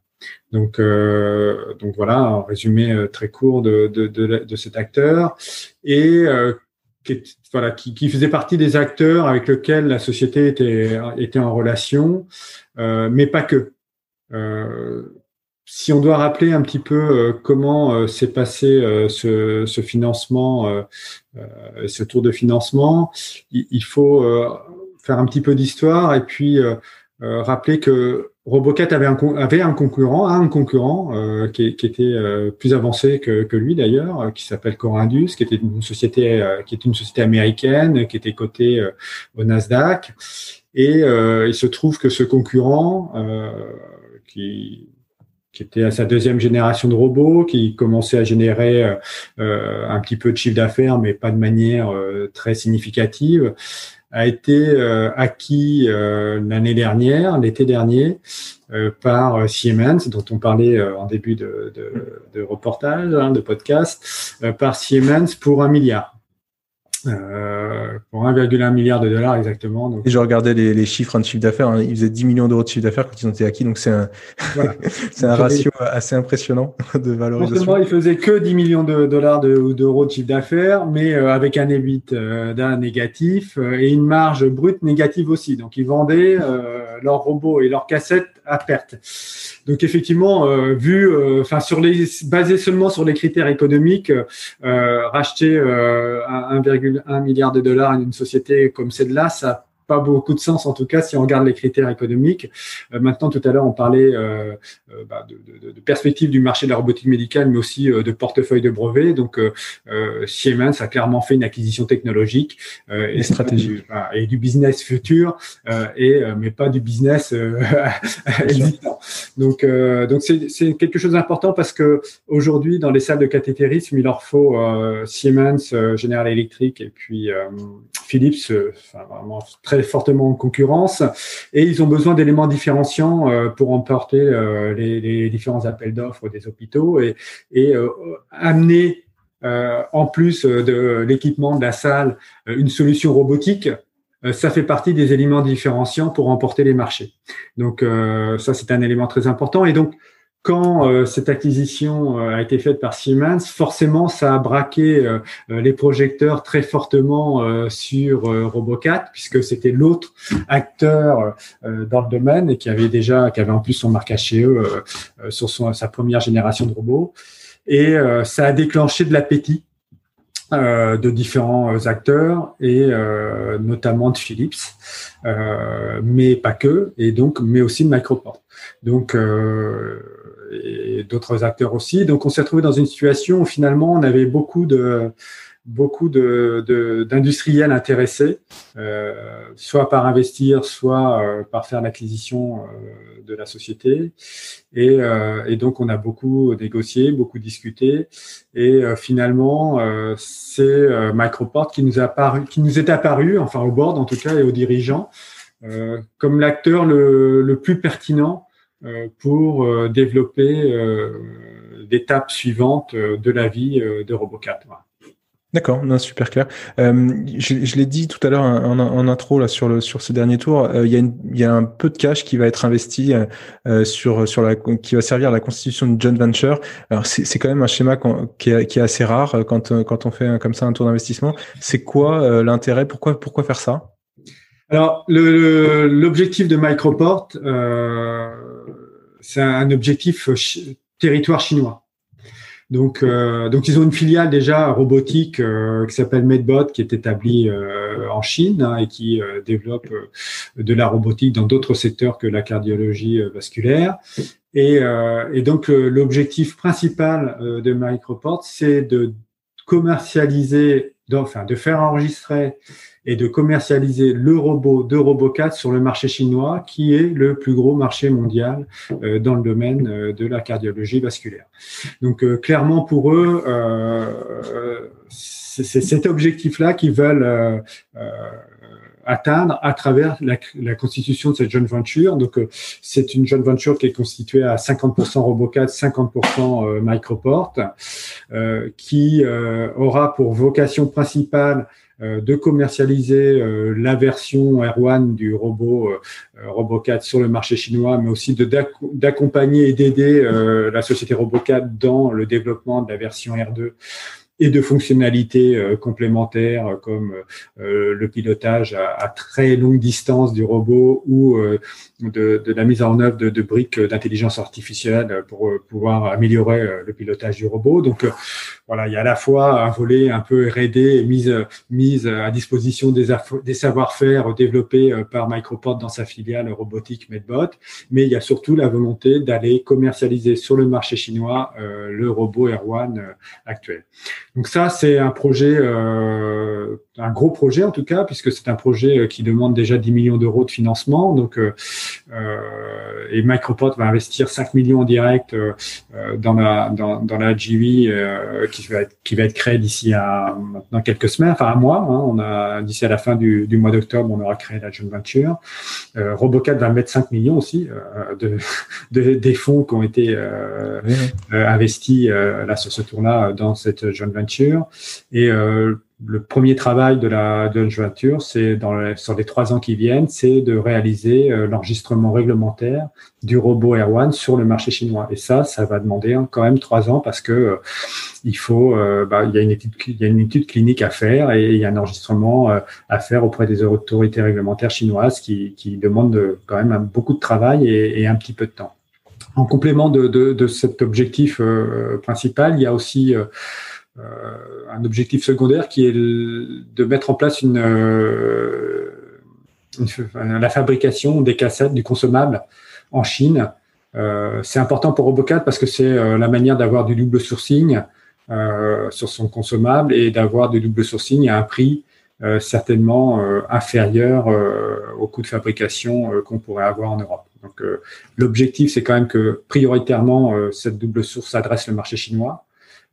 Donc, donc voilà, un résumé très court de, de, de, cet acteur. Et qui, voilà, qui, qui, faisait partie des acteurs avec lesquels la société était, était en relation, euh, mais pas que. Euh, si on doit rappeler un petit peu euh, comment euh, s'est passé euh, ce, ce, financement, ce tour de financement, il, il faut faire un petit peu d'histoire et puis rappeler que Robocat avait un, concurrent, un concurrent euh, qui, qui, était euh, plus avancé que, que lui d'ailleurs, euh, qui s'appelle Corindus, qui était une société, qui était une société américaine, qui était cotée au Nasdaq. Et il se trouve que ce concurrent, qui, qui était à sa deuxième génération de robots, qui commençait à générer un petit peu de chiffre d'affaires, mais pas de manière très significative, a été euh, acquis euh, l'année dernière, l'été dernier, euh, par Siemens, dont on parlait en début de, reportage, hein, de podcast, par Siemens pour un milliard. Euh, pour 1,1 milliard de dollars exactement. Donc. Et je regardais les, les chiffres de chiffre d'affaires, hein. ils faisaient 10 millions d'euros de chiffre d'affaires quand ils ont été acquis, donc c'est un, voilà. (laughs) c'est un ratio assez impressionnant (laughs) de valorisation. Ils faisaient que 10 millions de dollars d'euros de, chiffre d'affaires, mais euh, avec un EBIT euh, d'un négatif et une marge brute négative aussi. Donc ils vendaient leurs robots et leurs cassettes à perte. Donc effectivement, vu, enfin sur les, basé seulement sur les critères économiques, racheter 1,1 milliard de dollars à une société comme celle-là, ça pas beaucoup de sens en tout cas si on regarde les critères économiques. Euh, maintenant, tout à l'heure, on parlait euh, euh bah, de, de, de, perspective du marché de la robotique médicale, mais aussi euh, de portefeuille de brevets. Donc, Siemens a clairement fait une acquisition technologique et stratégique et du business futur, et mais pas du business (laughs) existant. Donc, donc c'est quelque chose d'important parce que aujourd'hui, dans les salles de cathétérisme, il leur faut Siemens, General Electric et puis Philips, enfin, vraiment très fortement en concurrence et ils ont besoin d'éléments différenciants euh, pour emporter euh, les, différents appels d'offres des hôpitaux et, euh, amener en plus de l'équipement de la salle une solution robotique ça fait partie des éléments différenciants pour emporter les marchés. Donc ça, c'est un élément très important. Et donc, quand euh, cette acquisition euh, a été faite par Siemens, forcément, ça a braqué euh, les projecteurs très fortement sur Robocat, puisque c'était l'autre acteur dans le domaine et qui avait déjà, qui avait en plus son marque HE sur son, sa première génération de robots. Et ça a déclenché de l'appétit de différents acteurs et notamment de Philips, mais pas que, et donc mais aussi de Microport. Donc et d'autres acteurs aussi. Donc, on s'est retrouvé dans une situation où finalement, on avait beaucoup de beaucoup d'industriels de, intéressés, euh, soit par investir, soit euh, par faire l'acquisition euh, de la société. Et, euh, et, donc, on a beaucoup négocié, beaucoup discuté. Et euh, finalement, c'est Microport qui nous, a apparu, qui nous est apparu, enfin au board en tout cas, et aux dirigeants, comme l'acteur le, le, plus pertinent euh, pour euh, développer euh, l'étape suivante de la vie de Robocat. D'accord, super clair. je, l'ai dit tout à l'heure en, intro là sur le sur ce dernier tour, il, y a il y a un peu de cash qui va être investi sur sur la qui va servir à la constitution de joint venture. Alors c'est quand même un schéma qui, est, qui est assez rare quand quand on fait comme ça un tour d'investissement. C'est quoi l'intérêt? Pourquoi pourquoi faire ça? Alors, l'objectif de Microport, euh, c'est un objectif territoire chinois. Donc, euh, donc ils ont une filiale déjà robotique euh, qui s'appelle Medbot, qui est établie euh, en Chine hein, et qui euh, développe euh, de la robotique dans d'autres secteurs que la cardiologie vasculaire. Et, et donc l'objectif principal de Microport, c'est de commercialiser, enfin de faire enregistrer et de commercialiser le robot de Robocat sur le marché chinois, qui est le plus gros marché mondial euh, dans le domaine euh, de la cardiologie vasculaire. Donc euh, clairement pour eux, c'est cet objectif-là qu'ils veulent atteindre à travers la, constitution de cette joint venture. Donc, c'est une joint venture qui est constituée à 50% Robocat, 50% Microport, qui aura pour vocation principale euh, de commercialiser euh, la version R1 du robot euh, Robocat sur le marché chinois, mais aussi d'accompagner et d'aider la société Robocat dans le développement de la version R2 et de fonctionnalités euh, complémentaires euh, comme euh, le pilotage à, très longue distance du robot ou de, la mise en œuvre de, de briques d'intelligence artificielle pour pouvoir améliorer le pilotage du robot. Donc voilà, il y a à la fois un volet un peu R&D mise, mise à disposition des, des savoir-faire développés par Microport dans sa filiale robotique Medbot, mais il y a surtout la volonté d'aller commercialiser sur le marché chinois le robot R1 actuel. Donc ça, c'est un projet, euh, un gros projet en tout cas, puisque c'est un projet euh, qui demande déjà 10 millions d'euros de financement. Donc, euh, et Microport va investir 5 millions en direct dans la dans, dans la GV qui va être qui va être créée d'ici à maintenant quelques semaines, enfin un mois. Hein. on a d'ici à la fin du, du mois d'octobre, on aura créé la joint venture. Robocat va mettre 5 millions aussi de, (laughs) de, des fonds qui ont été investis là sur ce tour-là dans cette joint venture et euh, le premier travail de la de venture, c'est dans sur les trois ans qui viennent, c'est de réaliser euh, l'enregistrement réglementaire du robot Air One sur le marché chinois. Et ça, ça va demander quand même trois ans parce que euh, il faut, euh, bah, il y a une étude, il y a une étude clinique à faire et il y a un enregistrement à faire auprès des autorités réglementaires chinoises qui, qui demandent quand même beaucoup de travail et, un petit peu de temps. En complément de, de, de cet objectif principal, il y a aussi un objectif secondaire qui est de mettre en place une, euh, la fabrication des cassettes, du consommable en Chine. Euh, c'est important pour Robocat parce que c'est la manière d'avoir du double sourcing sur son consommable et d'avoir du double sourcing à un prix certainement inférieur au coût de fabrication qu'on pourrait avoir en Europe. Donc l'objectif, c'est quand même que prioritairement cette double source adresse le marché chinois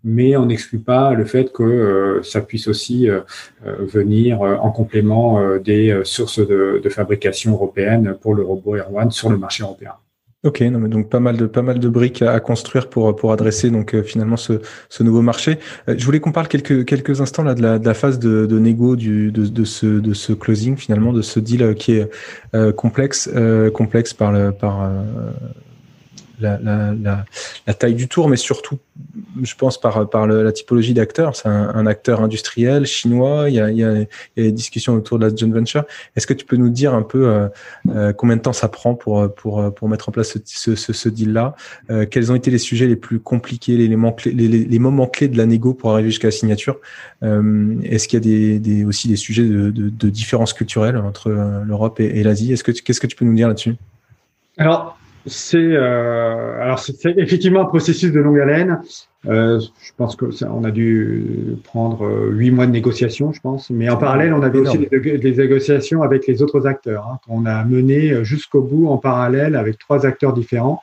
mais on n'exclut pas le fait que euh, ça puisse aussi euh, euh, venir en complément des sources de, fabrication européennes pour le robot Air One sur le marché européen. Ok, donc pas mal de pas mal de briques à, construire pour pour adresser donc finalement ce, nouveau marché. je voulais qu'on parle quelques quelques instants là de la, phase de, de négo de ce closing finalement de ce deal qui est complexe complexe par le par la, taille du tour, mais surtout, je pense, par, la typologie d'acteur. C'est un, acteur industriel chinois. Il y, a, des discussions autour de la joint venture. Est-ce que tu peux nous dire un peu euh, euh, combien de temps ça prend pour, mettre en place ce, deal-là? Euh, Quels ont été les sujets les plus compliqués, les, les, moments clés de la négo pour arriver jusqu'à la signature? Est-ce qu'il y a aussi des sujets de, de, de différences culturelles entre l'Europe et, l'Asie? Est-ce que qu'est-ce que tu peux nous dire là-dessus? Alors, c'est euh, alors c'est effectivement un processus de longue haleine. Euh, je pense que ça, on a dû prendre euh, huit mois de négociation, je pense. Mais en parallèle, on avait aussi des, des, négociations avec les autres acteurs. Hein, qu'on a mené jusqu'au bout en parallèle avec trois acteurs différents.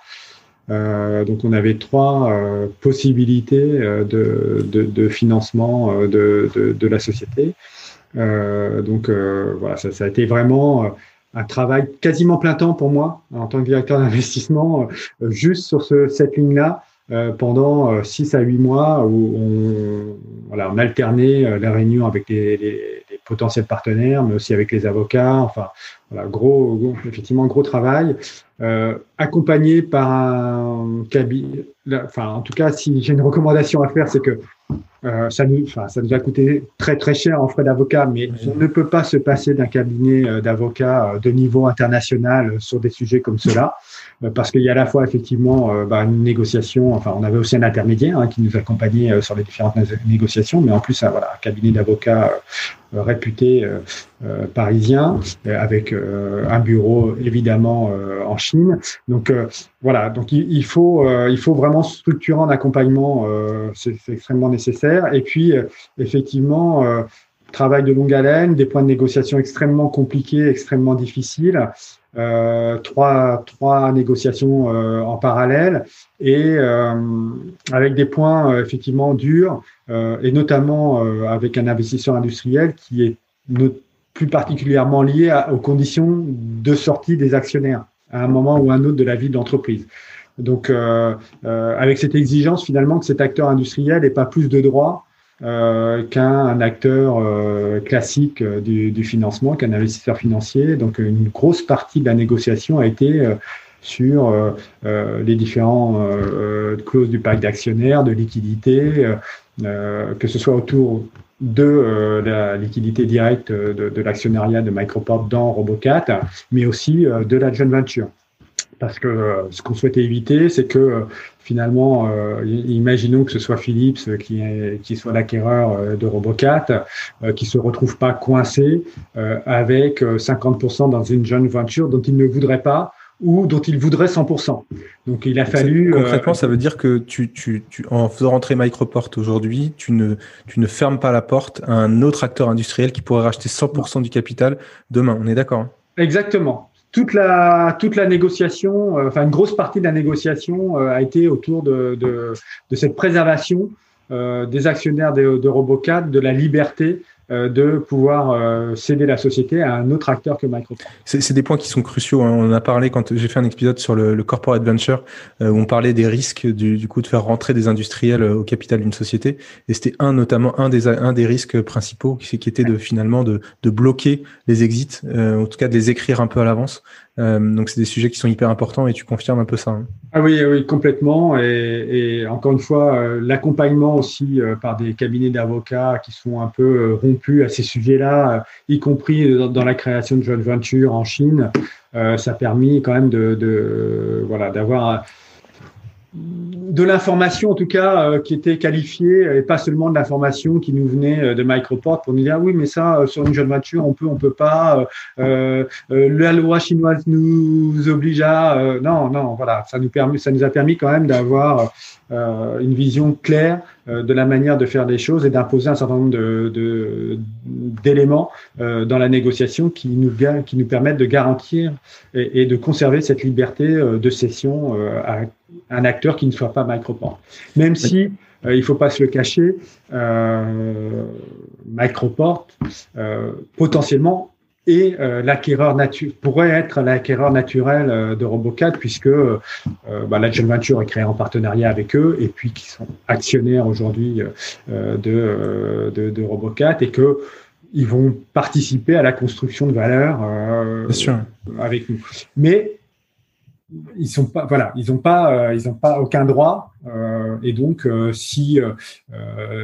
Euh, donc on avait trois euh, possibilités euh, de, de, de, financement de, de, la société. donc voilà, ça, ça, a été vraiment un travail quasiment plein temps pour moi en tant que directeur d'investissement, euh, juste sur ce, cette ligne-là euh, pendant 6 euh, à 8 mois où on, voilà, on alternait les réunions avec les, potentiels partenaires, mais aussi avec les avocats. Enfin, voilà, gros, gros effectivement, gros travail, euh, accompagné par un cabinet. Enfin, en tout cas, si j'ai une recommandation à faire, c'est que euh, ça, nous, enfin, ça nous a coûté très très cher en frais d'avocat, mais on ne peut pas se passer d'un cabinet euh, d'avocats de niveau international sur des sujets comme cela, parce qu'il y a à la fois effectivement bah, une négociation, enfin on avait aussi un intermédiaire hein, qui nous accompagnait sur les différentes négociations, mais en plus voilà, un cabinet d'avocats réputé parisien, avec un bureau évidemment en Chine. Donc voilà, donc il, il faut il faut vraiment structurer un accompagnement, c'est extrêmement nécessaire. Et puis, euh, effectivement, euh, travail de longue haleine, des points de négociation extrêmement compliqués, extrêmement difficiles, euh, trois, trois négociations en parallèle et avec des points effectivement durs et notamment avec un investisseur industriel qui est plus particulièrement lié aux conditions de sortie des actionnaires à un moment ou un autre de la vie de l'entreprise. Donc, euh, euh, avec cette exigence finalement que cet acteur industriel n'ait pas plus de droits euh, qu'un acteur classique du, financement, qu'un investisseur financier. Donc, une grosse partie de la négociation a été sur les différents clauses du pacte d'actionnaires, de liquidité, que ce soit autour de la liquidité directe de, de l'actionnariat de Microport dans Robocat, mais aussi de la joint venture parce que euh, ce qu'on souhaitait éviter, c'est que euh, finalement, euh, imaginons que ce soit Philips qui, qui soit l'acquéreur de Robocat, qui se retrouve pas coincé avec 50% dans une joint venture dont il ne voudrait pas ou dont il voudrait 100%. Donc il a fallu. Concrètement, ça veut dire que tu, tu, tu, en faisant rentrer Microport aujourd'hui, tu ne, tu ne fermes pas la porte à un autre acteur industriel qui pourrait racheter 100% du capital demain. On est d'accord hein? Exactement toute la toute la négociation, euh, enfin une grosse partie de la négociation euh, a été autour de, de, cette préservation euh, des actionnaires de, de de la liberté de pouvoir céder la société à un autre acteur que Microport. C'est des points qui sont cruciaux. Hein. On a parlé quand j'ai fait un épisode sur le, corporate venture où on parlait des risques du, coup de faire rentrer des industriels au capital d'une société. Et c'était un notamment un des un des risques principaux qui, qui était de finalement de, de bloquer les exits, en tout cas de les écrire un peu à l'avance euh, donc c'est des sujets qui sont hyper importants et tu confirmes un peu ça. Hein. Ah oui, oui, complètement. Et, encore une fois, euh, l'accompagnement aussi euh, par des cabinets d'avocats qui sont un peu rompus à ces sujets-là, y compris dans, la création de joint venture en Chine, ça a permis quand même de, de voilà d'avoir de l'information en tout cas euh, qui était qualifiée et pas seulement de l'information qui nous venait euh, de Microport pour nous dire ah oui mais ça euh, sur une jeune voiture on peut on peut pas la loi chinoise nous oblige à non non voilà ça nous permet ça nous a permis quand même d'avoir une vision claire de la manière de faire les choses et d'imposer un certain nombre de d'éléments dans la négociation qui nous qui nous permettent de garantir et, et de conserver cette liberté de cession à un acteur qui ne soit pas Microport. Même si, euh, il ne faut pas se le cacher, euh, Microport euh, potentiellement est l'acquéreur pourrait être l'acquéreur naturel de Robocat puisque bah, la joint venture est créée en partenariat avec eux et puis qui sont actionnaires aujourd'hui de, de, Robocat et que ils vont participer à la construction de valeur avec nous. Mais ils sont pas voilà ils ont pas euh, ils ont pas aucun droit euh, et donc euh, si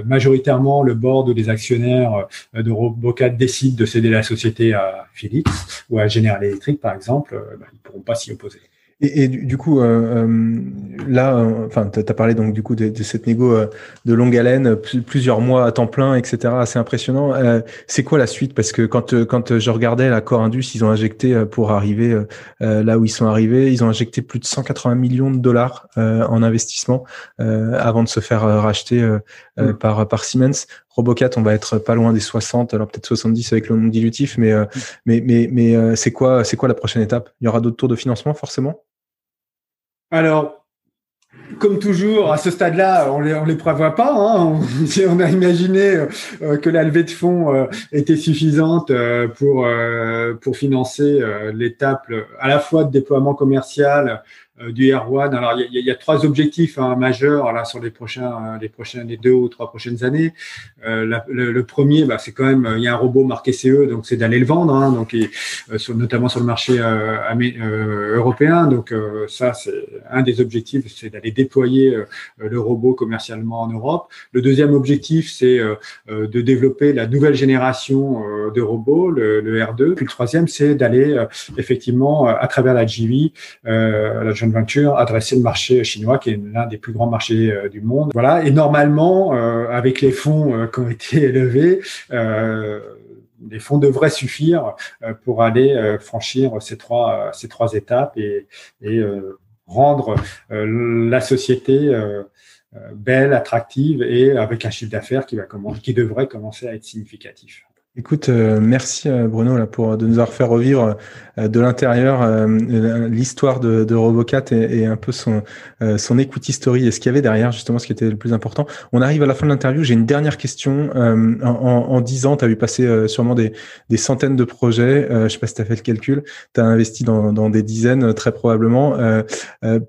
majoritairement le board ou les actionnaires de Robocat décident de céder la société à Philips ou à General Electric par exemple bah, ils pourront pas s'y opposer et, et, du coup, euh, euh là, euh, enfin, tu as parlé donc du coup de, de cette négo euh, de longue haleine, plusieurs mois à temps plein, etc. Assez impressionnant. c'est quoi la suite? Parce que quand quand je regardais la Core Indus, ils ont injecté pour arriver là où ils sont arrivés, ils ont injecté plus de 180 millions de dollars en investissement avant de se faire racheter mm. par par Siemens. Robocat, on va être pas loin des 60, alors peut-être 70 avec le non dilutif, mais, mm. mais, mais, mais c'est quoi, c'est quoi la prochaine étape? Il y aura d'autres tours de financement forcément? Alors, comme toujours, à ce stade-là, on les, les prévoit pas. Hein. (laughs) On, a imaginé euh, que la levée de fonds euh, était suffisante euh, pour pour financer l'étape à la fois de déploiement commercial du R1. Alors, il y, a, trois objectifs hein, majeurs là sur les prochains, euh, les prochaines, les deux ou trois prochaines années. Euh, le, premier, bah, c'est quand même, il y a un robot marqué CE, donc c'est d'aller le vendre, hein, donc notamment sur le marché européen. Donc ça, c'est un des objectifs, c'est d'aller déployer le robot commercialement en Europe. Le deuxième objectif, c'est de développer la nouvelle génération de robots, le, R2. Puis le troisième, c'est d'aller effectivement à travers la GV, la venture adresser le marché chinois, qui est l'un des plus grands marchés euh, du monde. Voilà. Et normalement, euh, avec les fonds euh, qui ont (laughs) été élevés, les fonds devraient suffire pour aller franchir ces trois ces trois étapes et, et rendre la société belle, attractive et avec un chiffre d'affaires qui va qui devrait commencer à être significatif. Écoute, euh, merci euh, Bruno là pour de nous avoir fait revivre euh, de l'intérieur l'histoire de, de, Robocat et, et, un peu son son equity story et ce qu'il y avait derrière justement ce qui était le plus important. On arrive à la fin de l'interview. J'ai une dernière question. en, en, 10 ans, tu as vu passer sûrement des, des centaines de projets. je sais pas si tu as fait le calcul. Tu as investi dans, dans des dizaines très probablement.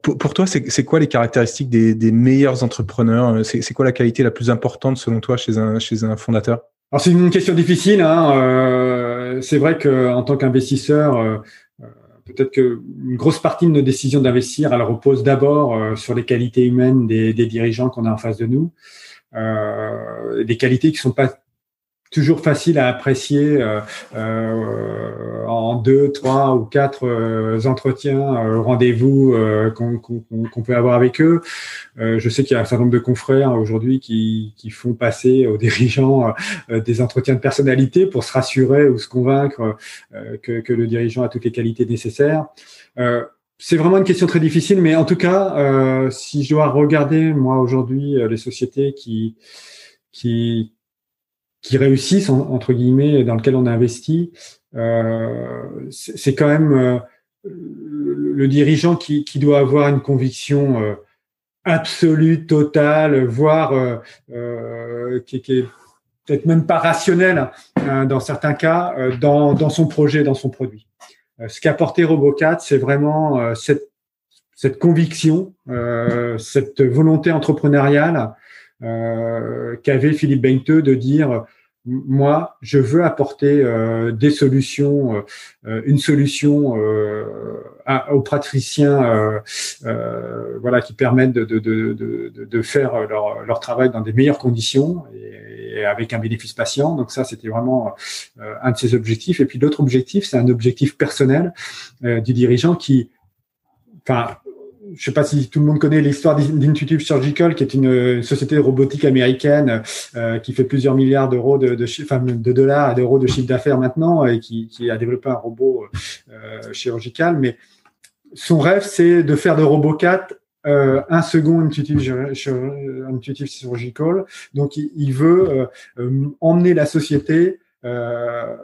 Pour, pour, toi, c'est quoi les caractéristiques des, des meilleurs entrepreneurs? C'est quoi la qualité la plus importante selon toi chez un chez un fondateur? Alors c'est une question difficile. Hein. Euh, c'est vrai qu'en tant qu'investisseur, euh, euh, peut-être qu'une grosse partie de nos décisions d'investir, elle repose d'abord sur les qualités humaines des, des dirigeants qu'on a en face de nous, des qualités qui sont pas toujours facile à apprécier euh, euh, en deux, trois ou quatre euh, entretiens, euh, rendez-vous euh, qu'on peut avoir avec eux. je sais qu'il y a un certain nombre de confrères aujourd'hui qui, qui, font passer aux dirigeants des entretiens de personnalité pour se rassurer ou se convaincre que, que, le dirigeant a toutes les qualités nécessaires. c'est vraiment une question très difficile, mais en tout cas, si je dois regarder moi aujourd'hui les sociétés qui qui qui réussissent entre guillemets dans lequel on a investi, euh, c'est quand même euh, le dirigeant qui, qui, doit avoir une conviction euh, absolue, totale, voire euh, qui, qui, est peut-être même pas rationnel hein, dans certains cas, dans, dans son projet, dans son produit. ce qu'a apporté Robocat, c'est vraiment cette, cette conviction, cette volonté entrepreneuriale qu'avait Philippe Beinteux de dire moi, je veux apporter euh, des solutions, euh, euh, une solution aux praticiens, voilà, qui permettent de, de, de, de faire leur, leur, travail dans des meilleures conditions et, et avec un bénéfice patient. Donc ça, c'était vraiment un de ses objectifs. Et puis l'autre objectif, c'est un objectif personnel du dirigeant qui, enfin, je sais pas si tout le monde connaît l'histoire d'Intuitive Surgical, qui est une, société de robotique américaine euh, qui fait plusieurs milliards d'euros de, de, de dollars d'euros de chiffre d'affaires maintenant et qui, a développé un robot euh, chirurgical. Mais son rêve, c'est de faire de RoboCat euh, un second Intuitive, Intuitive Surgical. Donc, il, il veut euh, euh, emmener la société euh,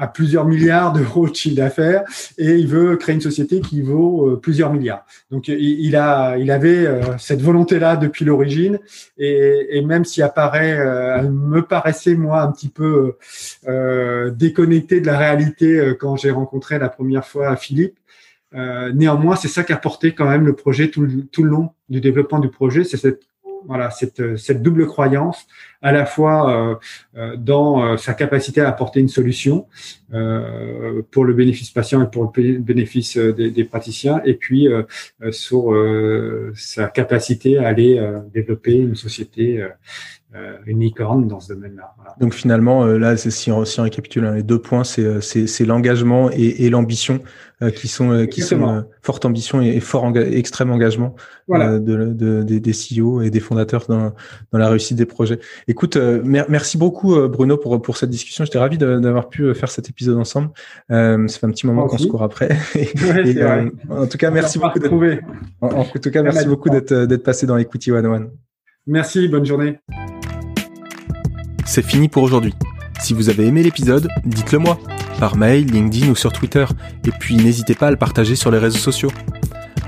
à plusieurs milliards d'euros de chiffre d'affaires et il veut créer une société qui vaut euh, plusieurs milliards. Donc il, a, il avait euh, cette volonté-là depuis l'origine et, même s'il apparaît, euh, elle me paraissait moi un petit peu euh, déconnecté de la réalité quand j'ai rencontré la première fois Philippe. néanmoins, c'est ça qui a porté quand même le projet tout, tout le long du développement du projet, c'est cette voilà cette, cette double croyance à la fois euh, euh, dans euh, sa capacité à apporter une solution pour le bénéfice patient et pour le bénéfice des, des praticiens, et puis sur sa capacité à aller développer une société euh, une licorne dans ce domaine-là. Donc finalement, là, si on, si on récapitule hein, les deux points, c'est c'est l'engagement et, et l'ambition qui sont qui sont forte ambition et, fort extrême engagement de, de, des, des CEO et des fondateurs dans, dans la réussite des projets. Écoute, merci beaucoup Bruno pour pour cette discussion. J'étais ravi d'avoir pu faire cet épisode ensemble. ça fait un petit moment qu'on se court après. (laughs) en tout cas, merci beaucoup. En, en, tout cas, merci beaucoup d'être d'être passé dans Equity One One. Merci, bonne journée c'est fini pour aujourd'hui. Si vous avez aimé l'épisode, dites-le moi, par mail, LinkedIn ou sur Twitter, et puis n'hésitez pas à le partager sur les réseaux sociaux.